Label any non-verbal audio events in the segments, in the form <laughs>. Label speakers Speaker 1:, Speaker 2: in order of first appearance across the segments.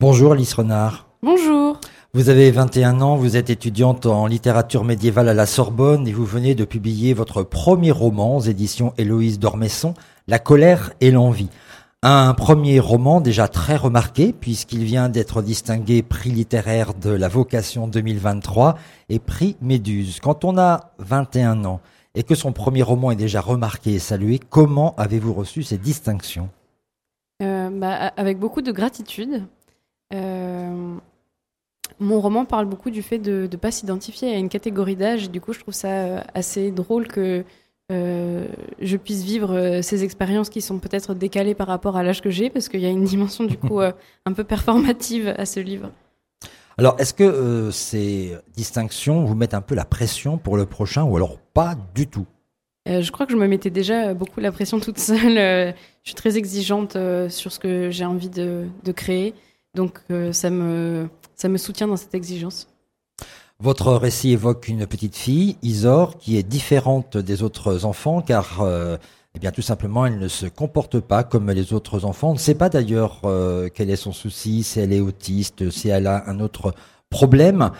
Speaker 1: Bonjour Alice Renard.
Speaker 2: Bonjour.
Speaker 1: Vous avez 21 ans, vous êtes étudiante en littérature médiévale à la Sorbonne et vous venez de publier votre premier roman aux éditions Héloïse d'Ormesson, La colère et l'envie. Un premier roman déjà très remarqué puisqu'il vient d'être distingué prix littéraire de la vocation 2023 et prix Méduse. Quand on a 21 ans et que son premier roman est déjà remarqué et salué, comment avez-vous reçu ces distinctions?
Speaker 2: Euh, bah, Avec beaucoup de gratitude. Euh, mon roman parle beaucoup du fait de ne pas s'identifier à une catégorie d'âge. Du coup, je trouve ça euh, assez drôle que euh, je puisse vivre ces expériences qui sont peut-être décalées par rapport à l'âge que j'ai, parce qu'il y a une dimension du coup <laughs> un peu performative à ce livre.
Speaker 1: Alors, est-ce que ces distinctions vous mettent un peu la pression pour le prochain, ou alors pas du tout?
Speaker 2: Je crois que je me mettais déjà beaucoup la pression toute seule. je suis très exigeante sur ce que j'ai envie de, de créer. Donc euh, ça, me, soutient dans cette exigence.
Speaker 1: Votre récit évoque une petite fille, Isor, qui est différente des autres enfants car euh, eh bien tout simplement elle ne se comporte pas comme les autres enfants. On ne sait pas d'ailleurs euh, quel est son souci, si elle est autiste, si elle a un autre problème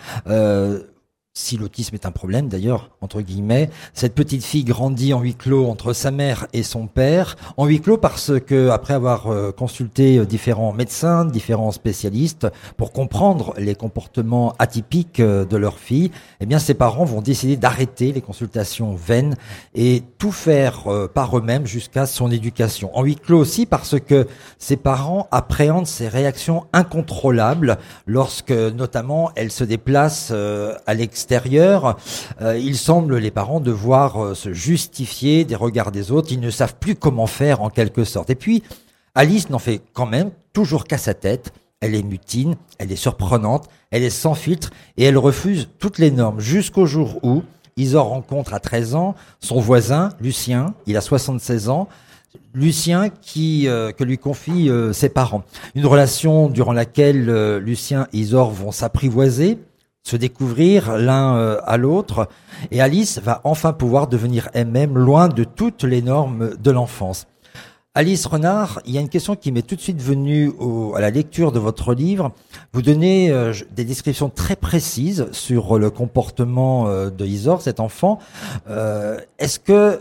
Speaker 1: si l'autisme est un problème d'ailleurs, entre guillemets, cette petite fille grandit en huis clos entre sa mère et son père, en huis clos parce que après avoir euh, consulté euh, différents médecins, différents spécialistes pour comprendre les comportements atypiques euh, de leur fille, eh bien ses parents vont décider d'arrêter les consultations vaines et tout faire par eux-mêmes jusqu'à son éducation. En huis clos aussi parce que ses parents appréhendent ses réactions incontrôlables lorsque notamment elle se déplace à l'extérieur extérieur, euh, il semble les parents devoir euh, se justifier des regards des autres. Ils ne savent plus comment faire en quelque sorte. Et puis, Alice n'en fait quand même toujours qu'à sa tête. Elle est mutine, elle est surprenante, elle est sans filtre et elle refuse toutes les normes jusqu'au jour où Isor rencontre à 13 ans son voisin, Lucien, il a 76 ans, Lucien qui euh, que lui confie ses parents. Une relation durant laquelle Lucien et Isor vont s'apprivoiser, se découvrir l'un euh, à l'autre, et Alice va enfin pouvoir devenir elle-même loin de toutes les normes de l'enfance. Alice Renard, il y a une question qui m'est tout de suite venue à la lecture de votre livre. Vous donnez euh, des descriptions très précises sur le comportement euh, de Isor, cet enfant. Est-ce que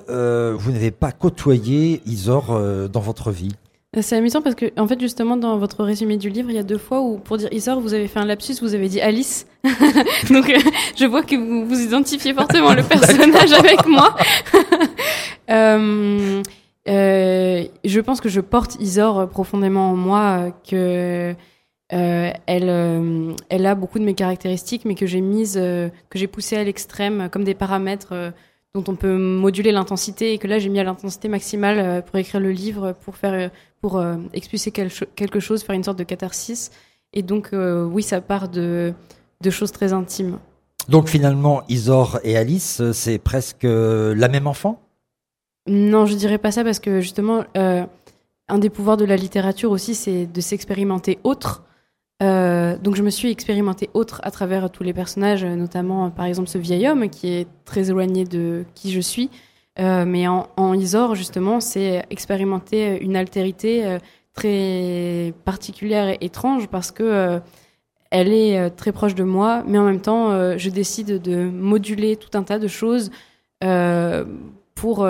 Speaker 1: vous n'avez pas côtoyé Isor dans votre vie?
Speaker 2: C'est amusant parce que, en fait, justement, dans votre résumé du livre, il y a deux fois où, pour dire Isor, vous avez fait un lapsus, vous avez dit Alice. <laughs> Donc, euh, je vois que vous vous identifiez fortement le <laughs> personnage avec moi. <laughs> euh, euh, je pense que je porte Isor profondément en moi, que elle, elle a beaucoup de mes caractéristiques, mais que j'ai mises, que j'ai poussées à l'extrême, comme des paramètres dont on peut moduler l'intensité et que là j'ai mis à l'intensité maximale pour écrire le livre, pour faire, pour expulser quelque chose, faire une sorte de catharsis. Et donc oui, ça part de, de choses très intimes.
Speaker 1: Donc finalement, Isor et Alice, c'est presque la même enfant?
Speaker 2: Non, je dirais pas ça parce que justement, un des pouvoirs de la littérature aussi, c'est de s'expérimenter autre. Euh, donc je me suis expérimentée autre à travers tous les personnages, notamment par exemple ce vieil homme qui est très éloigné de qui je suis. Euh, mais en, en, Isor, justement, c'est expérimenter une altérité euh, très particulière et étrange parce que euh, elle est très proche de moi, mais en même temps, je décide de moduler tout un tas de choses pour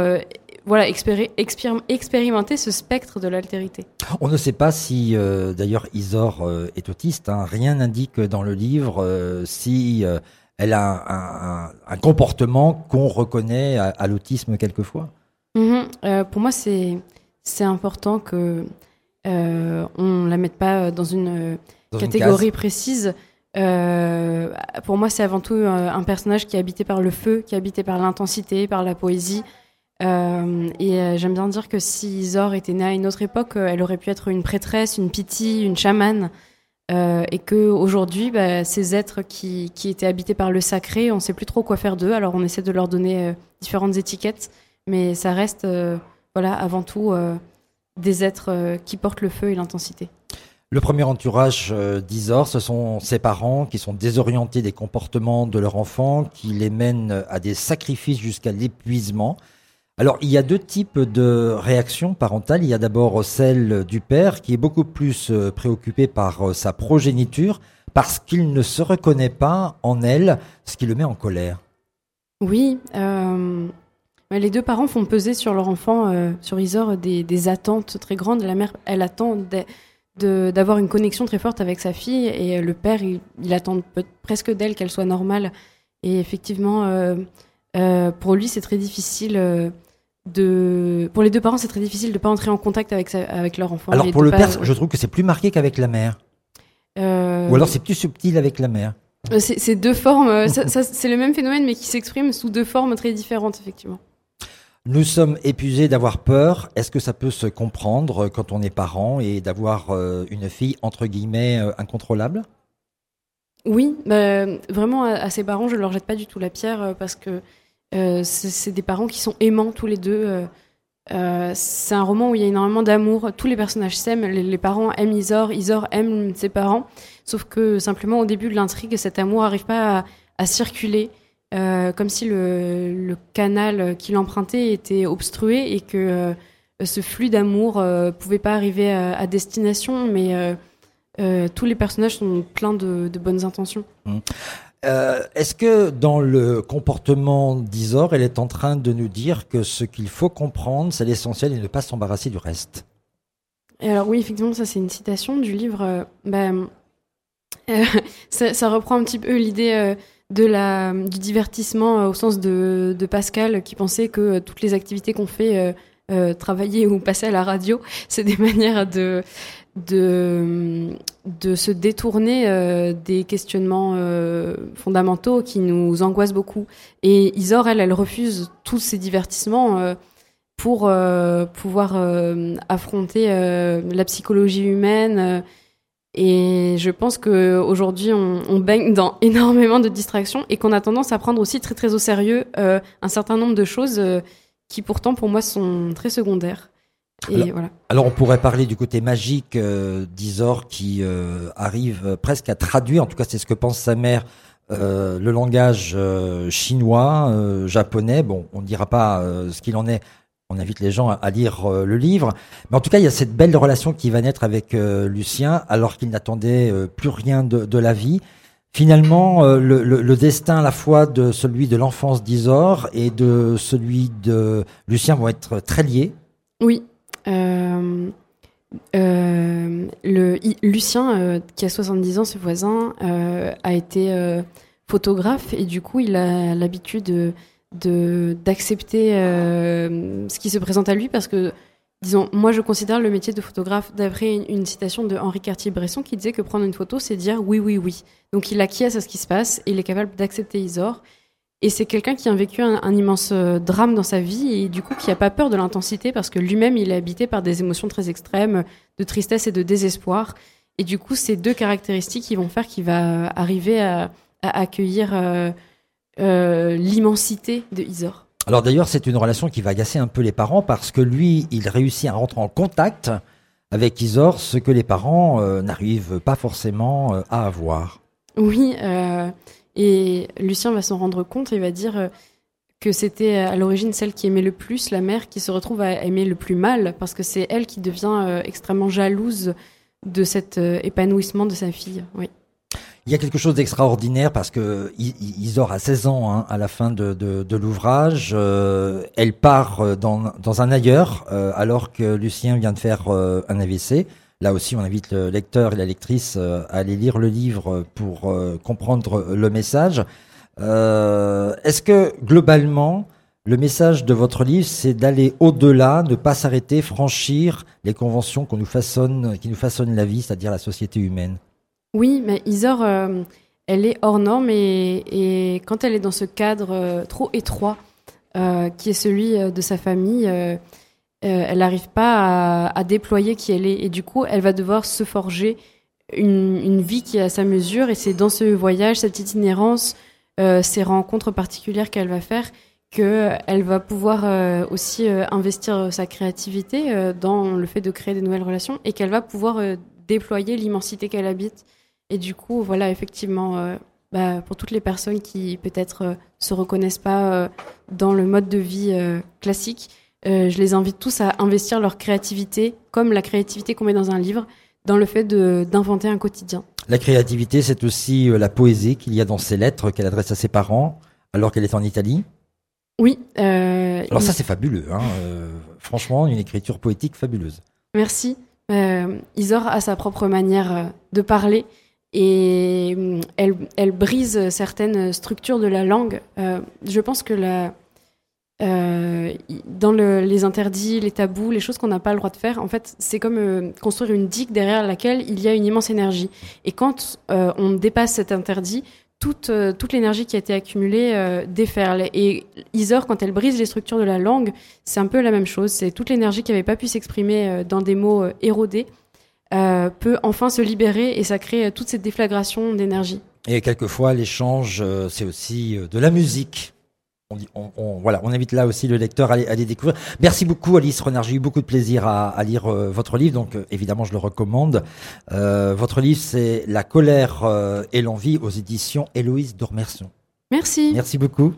Speaker 2: voilà, expérimenter ce spectre de l'altérité.
Speaker 1: On ne sait pas si, euh, d'ailleurs, Isor euh, est autiste. Hein. Rien n'indique dans le livre euh, si elle a un, comportement qu'on reconnaît à, l'autisme quelquefois.
Speaker 2: Mm-hmm. pour moi, c'est c'est important que on la mette pas dans une catégorie précise. pour moi, c'est avant tout un personnage qui est habité par le feu, qui est habité par l'intensité, par la poésie. Euh, et euh, j'aime bien dire que si Zor était née à une autre époque, euh, elle aurait pu être une prêtresse, une piti, une chamane. Euh, et que aujourd'hui, bah, ces êtres qui, qui, étaient habités par le sacré, on ne sait plus trop quoi faire d'eux. Alors on essaie de leur donner différentes étiquettes, mais ça reste, voilà, avant tout des êtres qui portent le feu et l'intensité.
Speaker 1: Le premier entourage d'Isor, ce sont ses parents qui sont désorientés des comportements de leur enfant, qui les mènent à des sacrifices jusqu'à l'épuisement. Alors, il y a deux types de réactions parentales. Il y a d'abord celle du père qui est beaucoup plus euh, préoccupé par euh, sa progéniture parce qu'il ne se reconnaît pas en elle, ce qui le met en colère.
Speaker 2: Oui, euh, les deux parents font peser sur leur enfant, sur Isor, des, attentes très grandes. La mère, elle attend d'avoir une connexion très forte avec sa fille et le père, il, attend presque d'elle qu'elle soit normale. Et effectivement, pour lui, c'est très difficile de... Pour les deux parents, c'est très difficile de ne pas entrer en contact avec, avec leur enfant.
Speaker 1: Alors pour le père, je trouve que c'est plus marqué qu'avec la mère. Euh, Ou alors c'est plus subtil avec la mère.
Speaker 2: Euh, c'est deux formes, euh, c'est le même phénomène mais qui s'exprime sous deux formes très différentes effectivement.
Speaker 1: Nous sommes épuisés d'avoir peur. Est-ce que ça peut se comprendre quand on est parent et d'avoir une fille entre guillemets incontrôlable?
Speaker 2: Oui, bah, vraiment à, ses parents, je ne leur jette pas du tout la pierre parce que euh, c'est des parents qui sont aimants tous les deux. Euh, euh, c'est un roman où il y a énormément d'amour. Tous les personnages s'aiment. Les, parents aiment Isor. Isor aime ses parents. Sauf que simplement au début de l'intrigue, cet amour n'arrive pas à, circuler. Comme si le, canal qu'il empruntait était obstrué et que ce flux d'amour ne pouvait pas arriver à, destination. Mais tous les personnages sont pleins de, bonnes intentions. Mmh.
Speaker 1: Euh, est-ce que dans le comportement d'Isor, elle est en train de nous dire que ce qu'il faut comprendre, c'est l'essentiel et ne pas s'embarrasser du reste?
Speaker 2: Alors oui, effectivement, ça c'est une citation du livre. Euh, <laughs> bah, euh, ça, reprend un petit peu l'idée du divertissement au sens de, Pascal qui pensait que toutes les activités qu'on fait, travailler ou passer à la radio, <laughs> c'est des manières de se détourner euh, des questionnements euh, fondamentaux qui nous angoissent beaucoup. Et Isor, elle, elle refuse tous ces divertissements euh, pour pouvoir affronter la psychologie humaine. Et je pense qu'aujourd'hui, on, on baigne dans <laughs> énormément de distractions et qu'on a tendance à prendre aussi très très au sérieux un certain nombre de choses qui pourtant pour moi sont très secondaires
Speaker 1: alors, on pourrait parler du côté magique euh, d'Isor qui euh, arrive presque à traduire, en tout cas c'est ce que pense sa mère, euh, le langage chinois, japonais. Bon, on ne dira pas ce qu'il en est. On invite les gens à, lire le livre. Mais en tout cas, il y a cette belle relation qui va naître avec Lucien alors qu'il n'attendait plus rien de, la vie. Finalement, le, destin à la fois de celui de l'enfance d'Isor et de celui de Lucien vont être très liés.
Speaker 2: Oui, euh, euh, Lucien, euh, qui a 70 ans, ce voisin, a été photographe et du coup, il a l'habitude de d'accepter ce qui se présente à lui parce que disons moi je considère le métier de photographe d'après une, citation de Henri Cartier-Bresson qui disait que prendre une photo c'est dire oui oui oui donc il acquiesce à ce qui se passe et il est capable d'accepter Isor et c'est quelqu'un qui a vécu un, immense euh, drame dans sa vie et du coup qui n'a pas peur de l'intensité parce que lui-même il est habité par des émotions très extrêmes, de tristesse et de désespoir. Et du coup, ces deux caractéristiques qui vont faire qu'il va arriver à, accueillir euh, euh, l'immensité de Isor.
Speaker 1: Alors d'ailleurs, c'est une relation qui va agacer un peu les parents parce que lui, il réussit à rentrer en contact avec Isor, ce que les parents n'arrivent pas forcément à avoir.
Speaker 2: Oui, et Lucien va s'en rendre compte et va dire euh, que c'était à l'origine celle qui aimait le plus la mère qui se retrouve à aimer le plus mal parce que c'est elle qui devient euh, extrêmement jalouse de cet euh, épanouissement de sa fille. Oui.
Speaker 1: Il y a quelque chose d'extraordinaire parce que Isor a 16 ans hein, à la fin de, l'ouvrage. elle part dans, dans un ailleurs alors que Lucien vient de faire un AVC. Là aussi, on invite le lecteur et la lectrice euh, à aller lire le livre pour euh, comprendre le message. Euh, est-ce que globalement, le message de votre livre, c'est d'aller au-delà, ne pas s'arrêter, franchir les conventions qui nous façonnent la vie, c'est-à-dire la société humaine?
Speaker 2: Oui, mais Isor, elle est hors norme et, quand elle est dans ce cadre trop étroit, qui est celui de sa famille, euh, elle n'arrive pas à, déployer qui elle est. Et du coup, elle va devoir se forger une, vie qui est à sa mesure. Et c'est dans ce voyage, cette itinérance, euh, ces rencontres particulières qu'elle va faire, qu'elle va pouvoir euh, aussi investir sa créativité dans le fait de créer des nouvelles relations et qu'elle va pouvoir déployer l'immensité qu'elle habite. Et du coup, voilà, effectivement, bah, pour toutes les personnes qui peut-être se reconnaissent pas dans le mode de vie classique, je les invite tous à investir leur créativité, comme la créativité qu'on met dans un livre, dans le fait d'inventer un quotidien.
Speaker 1: La créativité, c'est aussi la poésie qu'il y a dans ses lettres qu'elle adresse à ses parents alors qu'elle est en Italie.
Speaker 2: Oui.
Speaker 1: Euh, Alors ça, c'est fabuleux. Hein. Euh, franchement, une écriture poétique fabuleuse.
Speaker 2: Merci. Euh, Isor a sa propre manière euh, de parler et elle, elle, brise certaines structures de la langue. je pense que dans le, les interdits, les tabous, les choses qu'on n'a pas le droit de faire, en fait, c'est comme construire une digue derrière laquelle il y a une immense énergie. Et quand on dépasse cet interdit, toute, euh, toute l'énergie qui a été accumulée euh, déferle. Et Isor, quand elle brise les structures de la langue, c'est un peu la même chose. C'est toute l'énergie qui n'avait pas pu s'exprimer euh, dans des mots érodés peut enfin se libérer et ça crée toute cette déflagration d'énergie.
Speaker 1: Et quelquefois, l'échange, c'est aussi de la musique on, voilà, on invite là aussi le lecteur à, les découvrir. Merci beaucoup Alice Renard, j'ai eu beaucoup de plaisir à, lire euh, votre livre, donc euh, évidemment je le recommande. Euh, votre livre c'est La colère et l'envie aux éditions Héloïse Dormerson.
Speaker 2: Merci.
Speaker 1: Merci beaucoup.